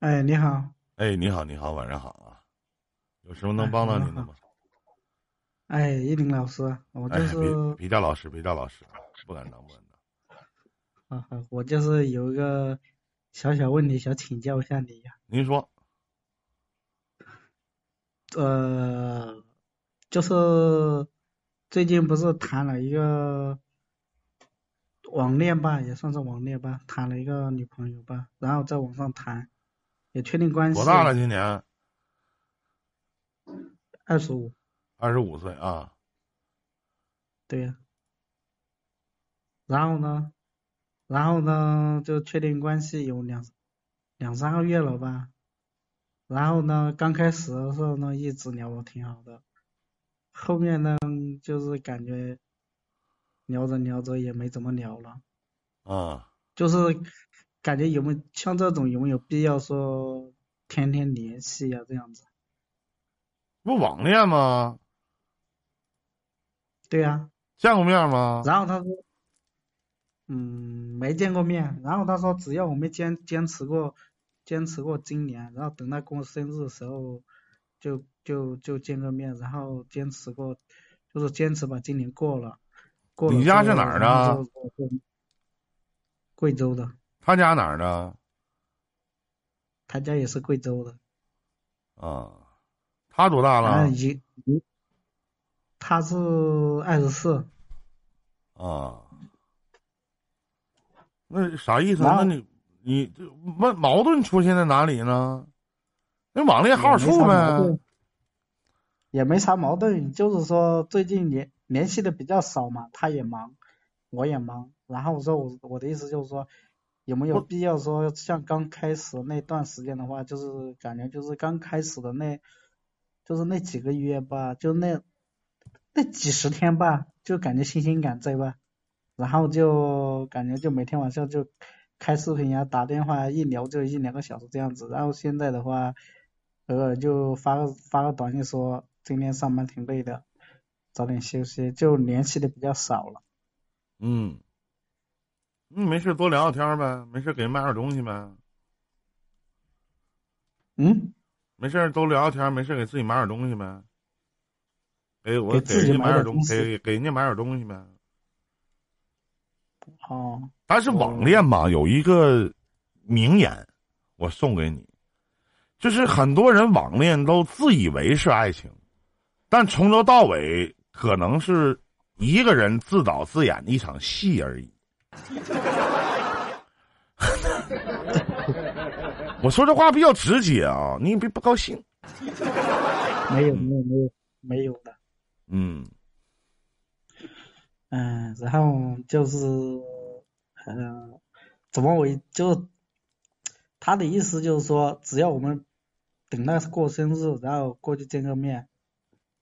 哎，你好。哎，你好，你好，晚上好啊！有什么能帮到您的吗？哎，一林老师，我就是。别别叫老师，别叫老师，不敢当，不敢当。我就是有一个小小问题想请教一下你呀。您说。呃，就是最近不是谈了一个网恋吧，也算是网恋吧，谈了一个女朋友吧，然后在网上谈。也确定关系。多大了？今年？二十五。二十五岁啊。对呀。然后呢？然后呢？就确定关系有两两三个月了吧。然后呢？刚开始的时候呢，一直聊的挺好的。后面呢，就是感觉聊着聊着也没怎么聊了。啊。就是。感觉有没有像这种有没有必要说天天联系呀？这样子，不网恋吗？对呀。见过面吗？然后他说，嗯，没见过面。然后他说，只要我们坚坚持过，坚持过今年，然后等他过生日的时候，就就就见个面。然后坚持过，就是坚持把今年过了。过你家是哪儿的？贵州的。他家哪儿的？他家也是贵州的。啊，他多大了？一，他是二十四。啊，那啥意思？那你你这矛矛盾出现在哪里呢？那网恋好处呗。也没啥矛盾，就是说最近联联系的比较少嘛，他也忙，我也忙。然后我说我我的意思就是说。有没有必要说像刚开始那段时间的话，就是感觉就是刚开始的那，就是那几个月吧，就那那几十天吧，就感觉新鲜感在吧，然后就感觉就每天晚上就开视频呀、打电话一聊就一两个小时这样子，然后现在的话，偶尔就发个发个短信说今天上班挺累的，早点休息，就联系的比较少了。嗯。嗯，没事多聊聊天呗，没事给人买点东西呗。嗯，没事多聊聊天，没事给自己买点东西呗。给我给人家买点东西，给给人家买点东西呗。哦。但是网恋嘛，有一个名言，我送给你，就是很多人网恋都自以为是爱情，但从头到尾可能是一个人自导自演的一场戏而已。我说这话比较直接啊，你别不高兴。没有没有没有没有的。嗯。嗯，然后就是嗯，怎么我就他的意思就是说，只要我们等他过生日，然后过去见个面，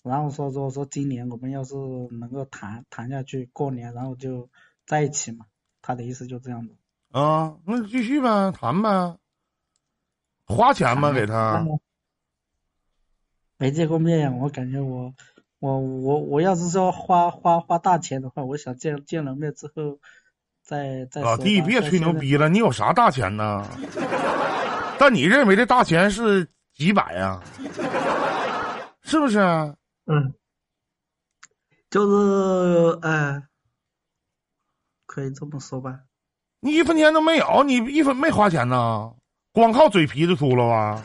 然后说说说今年我们要是能够谈谈下去，过年然后就在一起嘛。他的意思就这样子啊，那继续呗，谈呗，花钱吗？给他没见过面呀，我感觉我我我我要是说花花花大钱的话，我想见见了面之后再再老弟别吹牛逼了，你有啥大钱呢？但你认为的大钱是几百呀？是不是？嗯，就是哎。可以这么说吧，你一分钱都没有，你一分没花钱呢，光靠嘴皮子秃噜啊？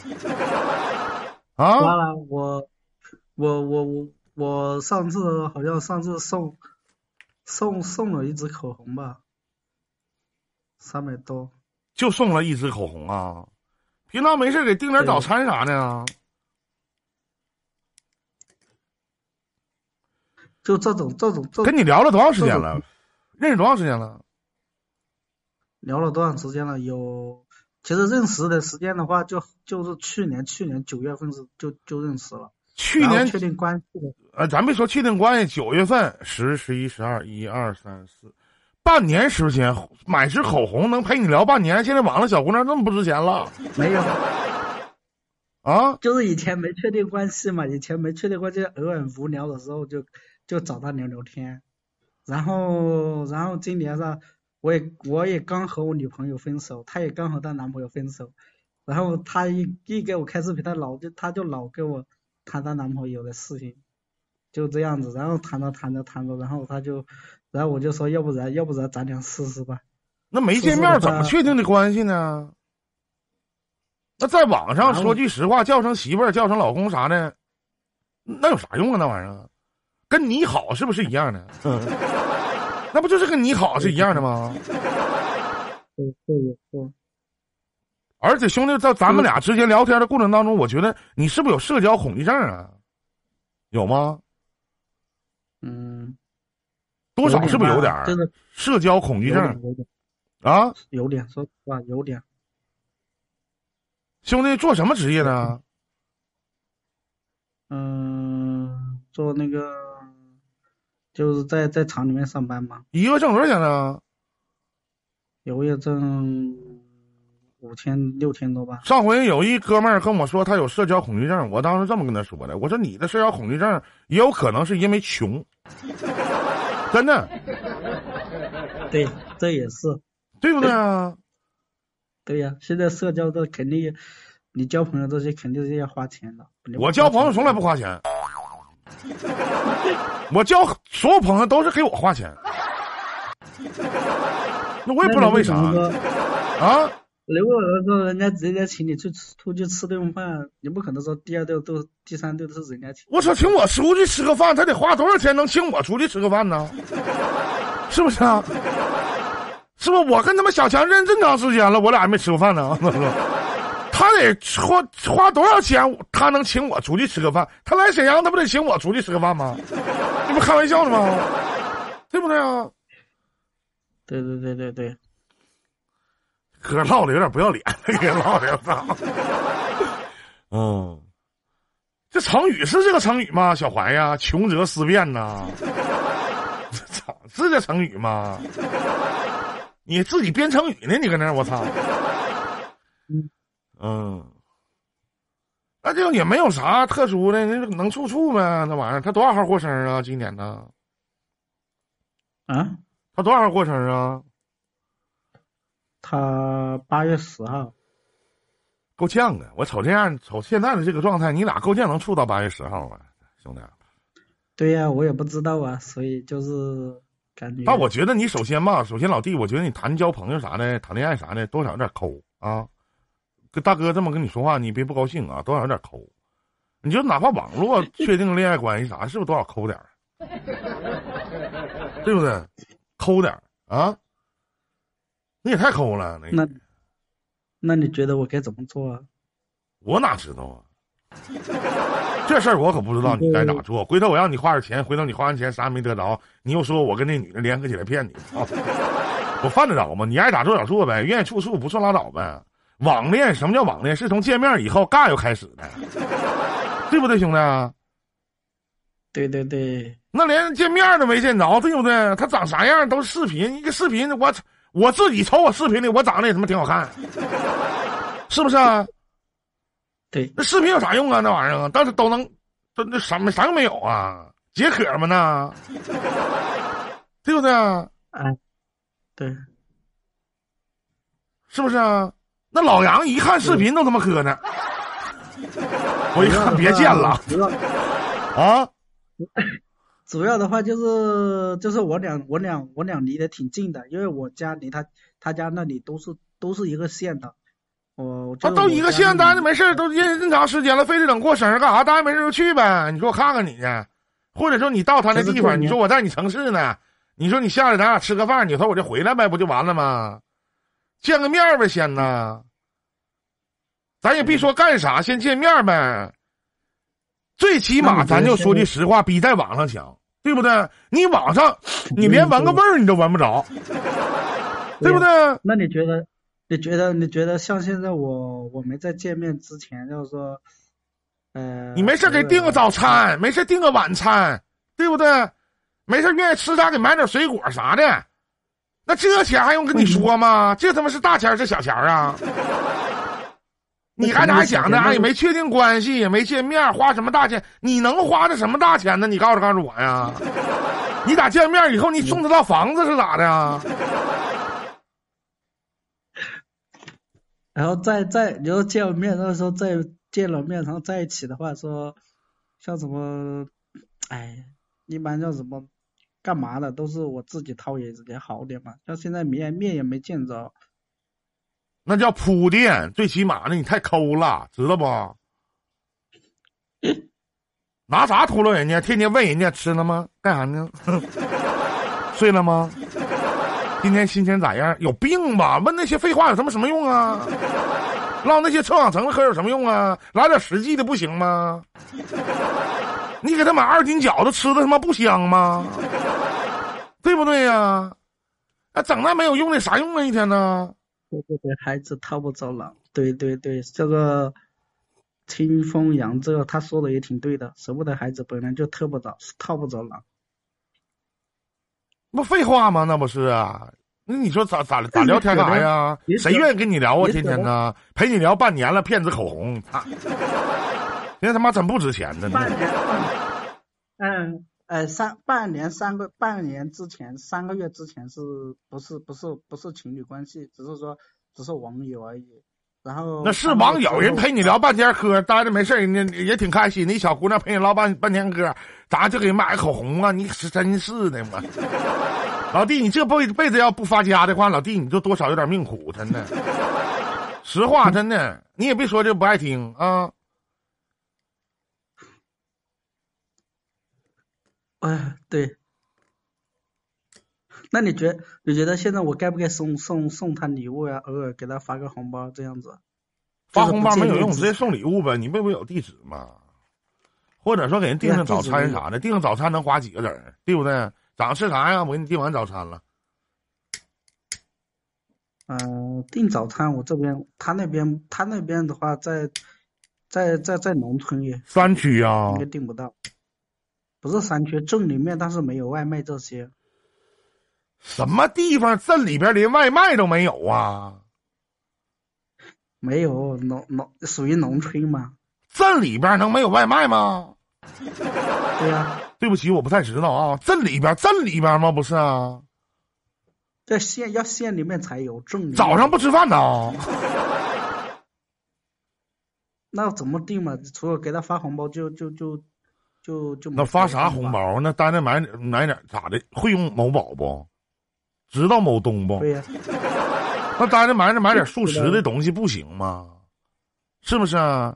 啊？完了，我我我我我上次好像上次送送送了一支口红吧，三百多，就送了一支口红啊？平常没事给订点早餐啥的？就这种这种这跟你聊了多长时间了？认识多长时间了？聊了多长时间了？有，其实认识的时间的话，就就是去年，去年九月份是就就认识了。去年确定关系的。呃，咱别说确定关系，九月份十、十一、十二，一二三四，半年时间买支口红能陪你聊半年。现在网上小姑娘那么不值钱了？没有。啊？就是以前没确定关系嘛，以前没确定关系，偶尔无聊的时候就就找她聊聊天。然后，然后今年上，我也我也刚和我女朋友分手，她也刚和她男朋友分手，然后她一一给我开视频，她老就她就老跟我谈她男朋友的事情，就这样子，然后谈着谈着谈着，然后她就，然后我就说要不然要不然咱俩试试吧。那没见面怎么确定的关系呢？那在网上说句实话，叫声媳妇儿、叫声老公啥的，那有啥用啊？那玩意儿，跟你好是不是一样的？那不就是跟你好是一样的吗？对对对。而且兄弟，在咱们俩之间聊天的过程当中，我觉得你是不是有社交恐惧症啊？有吗？嗯，多少是不是有点真的社交恐惧症啊？有点，说实话有点。兄弟，做什么职业呢？嗯，做那个，就是在在厂里面上班嘛。一个月挣多少钱呢？一个月挣。五千六千多吧。上回有一哥们儿跟我说他有社交恐惧症，我当时这么跟他说的，我说你的社交恐惧症也有可能是因为穷，真的。对，这也是，对不对啊？对呀，现在社交的肯定，你交朋友这些肯定是要花钱的。我交朋友从来不花钱，我交所有朋友都是给我花钱，那我也不知道为啥啊。如果说人家直接请你去出去吃顿饭，你不可能说第二顿都第三顿都是人家请。我说请我出去吃个饭，他得花多少钱能请我出去吃个饭呢？是不是啊？是不？我跟他们小强认这么长时间了，我俩还没吃过饭呢。他得花花多少钱，他能请我出去吃个饭？他来沈阳，他不得请我出去吃个饭吗？这不开玩笑呢吗？对不对啊？对对对对对。哥唠的有点不要脸，给唠的操！嗯，这成语是这个成语吗？小怀呀，穷则思变呐，操，是这成语吗？你自己编成语呢？你搁那我操！嗯嗯，那就也没有啥特殊的，那能处处呗，那玩意儿。他多少号过生日啊？今年呢？啊？他多少号过生日啊？他八月十号，够呛啊。我瞅这样，瞅现在的这个状态，你俩够呛能处到八月十号啊，兄弟。对呀，我也不知道啊，所以就是感觉。但我觉得你首先吧，首先老弟，我觉得你谈交朋友啥的，谈恋爱啥的，多少有点抠啊。跟大哥这么跟你说话，你别不高兴啊，多少有点抠。你就哪怕网络确定恋爱关系啥，是不是多少抠点 对不对？抠点啊。你也太抠了，那，那你觉得我该怎么做啊？我哪知道啊？这事儿我可不知道你该咋做。回头我让你花点钱，回头你花完钱啥也没得着，你又说我跟那女的联合起来骗你啊？我犯得着吗？你爱咋做咋做呗，愿意处处，不处拉倒呗。网恋什么叫网恋？是从见面以后尬又开始的，对不对，兄弟？对对对。那连见面都没见着，对不对？他长啥样都是视频，一个视频我。我自己瞅我视频里，我长得也他妈挺好看，是不是啊？对，那视频有啥用啊？那玩意儿，但是都能，都那什么啥都没有啊？解渴吗？那，对不对啊？哎，对，是不是啊？那老杨一看视频都他妈磕呢，我一看别见了，啊。主要的话就是就是我俩我俩我俩离得挺近的，因为我家离他他家那里都是都是一个县的，我他都一个县，待着没事都认这么长时间了，非得等过生日干啥？待着没事就去呗。你说我看看你去，或者说你到他那地方，你说我在你城市呢，你说你下来咱俩吃个饭，你说我就回来呗，不就完了吗？见个面呗，先呢，咱也别说干啥，先见面呗。最起码咱就说句实话，比在网上强。对不对？你网上，你连闻个味儿你都闻不着，对不对？那你觉得？你觉得？你觉得像现在我我们在见面之前，就是说，呃，你没事给订个早餐，没事订个晚餐，对不对？没事愿意吃啥给买点水果啥的，那这钱还用跟你说吗？这他妈是大钱是小钱啊？你还咋想的？也没确定关系，也没见面，花什么大钱？你能花的什么大钱呢？你告诉告诉我呀！你咋见面以后你送他套房子是咋的呀？然后再再，然后见了面，那时候再见了面，然后在一起的话，说像什么，哎，一般叫什么，干嘛的都是我自己掏也也好点嘛。像现在面面也没见着，那叫铺垫，最起码呢，你太抠了，知道不？拿啥秃噜人家？天天问人家吃了吗？干啥呢？睡了吗？今天心情咋样？有病吧？问那些废话有什么什么用啊？唠那些臭氧层的嗑有什么用啊？来点实际的不行吗？你给他买二斤饺子吃的他妈不香吗？对不对呀？啊，整那没有用的啥用啊？一天呢？对对对，孩子套不着狼。对对对，这个清风扬这个他说的也挺对的，舍不得孩子本来就套不着套不着狼。不废话吗？那不是啊？那你说咋咋咋聊天干啥呀？谁愿意跟你聊啊？天天呢，陪你聊半年了，骗子口红，操！人他妈真不值钱的呢。嗯，呃，三半年三个半年之前三个月之前是不是不是不是情侣关系？只是说只是网友而已。然后那是网友，人陪你聊半天嗑，待着没事人家也挺开心。那小姑娘陪你唠半半天嗑，咋就给人买个口红啊？你是真是的吗？老弟，你这辈辈子要不发家的话，老弟你就多少有点命苦，真的。实话，真的，你也别说这不爱听啊。哎，对。那你觉你觉得现在我该不该送送送他礼物呀？偶尔给他发个红包这样子？发红包没有用，直接送礼物呗。你不不有地址吗？或者说给人订个早餐啥的，订个早餐能花几个子儿对不对？早上吃啥呀？我给你订完早餐了。嗯，订早餐我这边，他那边他那边的话，在在在在农村也。山区呀。应该订不到。不是山区，镇里面，但是没有外卖这些。什么地方？镇里边连外卖都没有啊？没有，农农属于农村吗？镇里边能没有外卖吗？对呀。对不起，我不太知道啊。镇里边，镇里边吗？不是啊。在县要县里面才有镇。早上不吃饭呢？那怎么定嘛？除了给他发红包，就就就就就就。那发啥红包？那单子买买点咋的？会用某宝不？知道某东不？对呀。那单子买点买点速食的东西不行吗？是不是啊？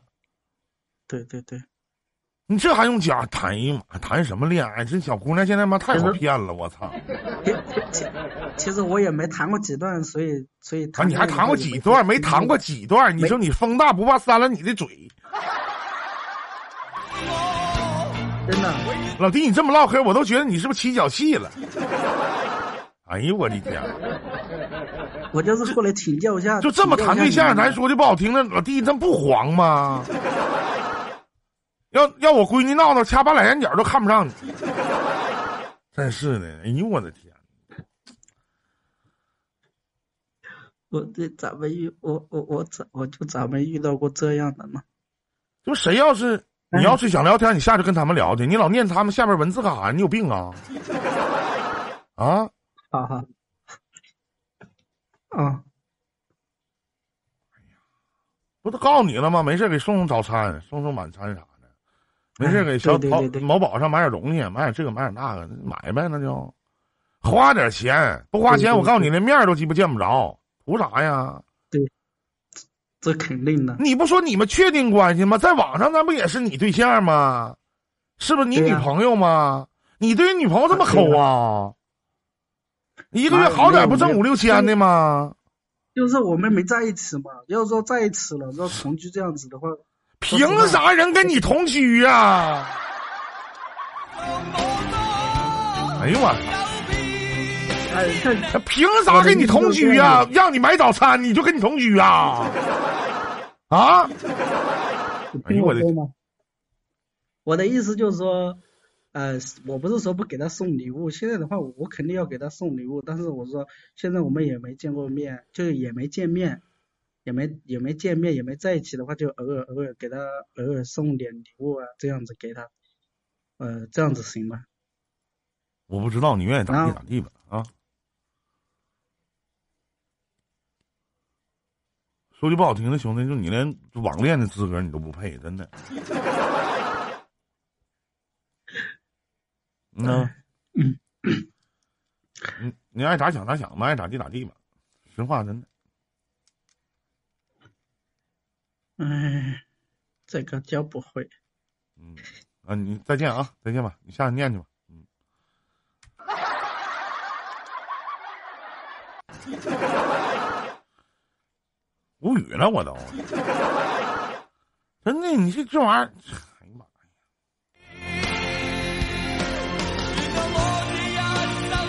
对对对。你这还用讲？谈一妈谈什么恋爱？这小姑娘现在妈太好骗了！我操！其实我也没谈过几段，所以所以。啊！你还谈过几段？没谈过几段？你说你风大不怕扇了你的嘴？真的，老弟，你这么唠嗑，我都觉得你是不是起脚气了？哎呦我的天！我就是过来请教一下。就这么谈对象，咱说句不好听的，老弟，这不黄吗？要要我闺女闹闹，掐把俩眼角都看不上你，真是的！哎呦我的天！我这咋没遇我我我咋我就咋没遇到过这样的呢？就谁要是你要是想聊天，你下去跟他们聊去，你老念他们下边文字干啥？你有病啊？啊？哈哈。啊。不都告诉你了吗？没事给送送早餐，送送晚餐啥的。没事，给小淘某宝上买点东西，买点这个，买点那个，买呗，那就花点钱，不花钱，我告诉你，连面都鸡巴见不着，图啥呀？对，这肯定的。你不说你们确定关系吗？在网上咱不也是你对象吗？是不是你女朋友吗？你对你女朋友这么抠啊？一个月好歹不挣五六千的吗？就是我们没在一起嘛。要说在一起了，要同居这样子的话。凭啥人跟你同居呀？哎呦我！哎，凭啥跟你同居呀？让你买早餐你就跟你同居啊？啊？哎呦我的！我的意思就是说，呃，我不是说不给他送礼物，现在的话我肯定要给他送礼物，但是我说现在我们也没见过面，就也没见面。也没也没见面，也没在一起的话，就偶尔偶尔给他偶尔送点礼物啊，这样子给他，呃，这样子行吗？我不知道，你愿意咋地咋地吧啊。说句不好听的，兄弟，就你连网恋的资格你都不配，真的。嗯，嗯，你你爱咋想咋想吧，爱咋地咋地吧，实话真的。哎，这个教不会。嗯，啊，你再见啊，再见吧，你下去念去吧。嗯。无语了，我都。真的，你这这玩意儿。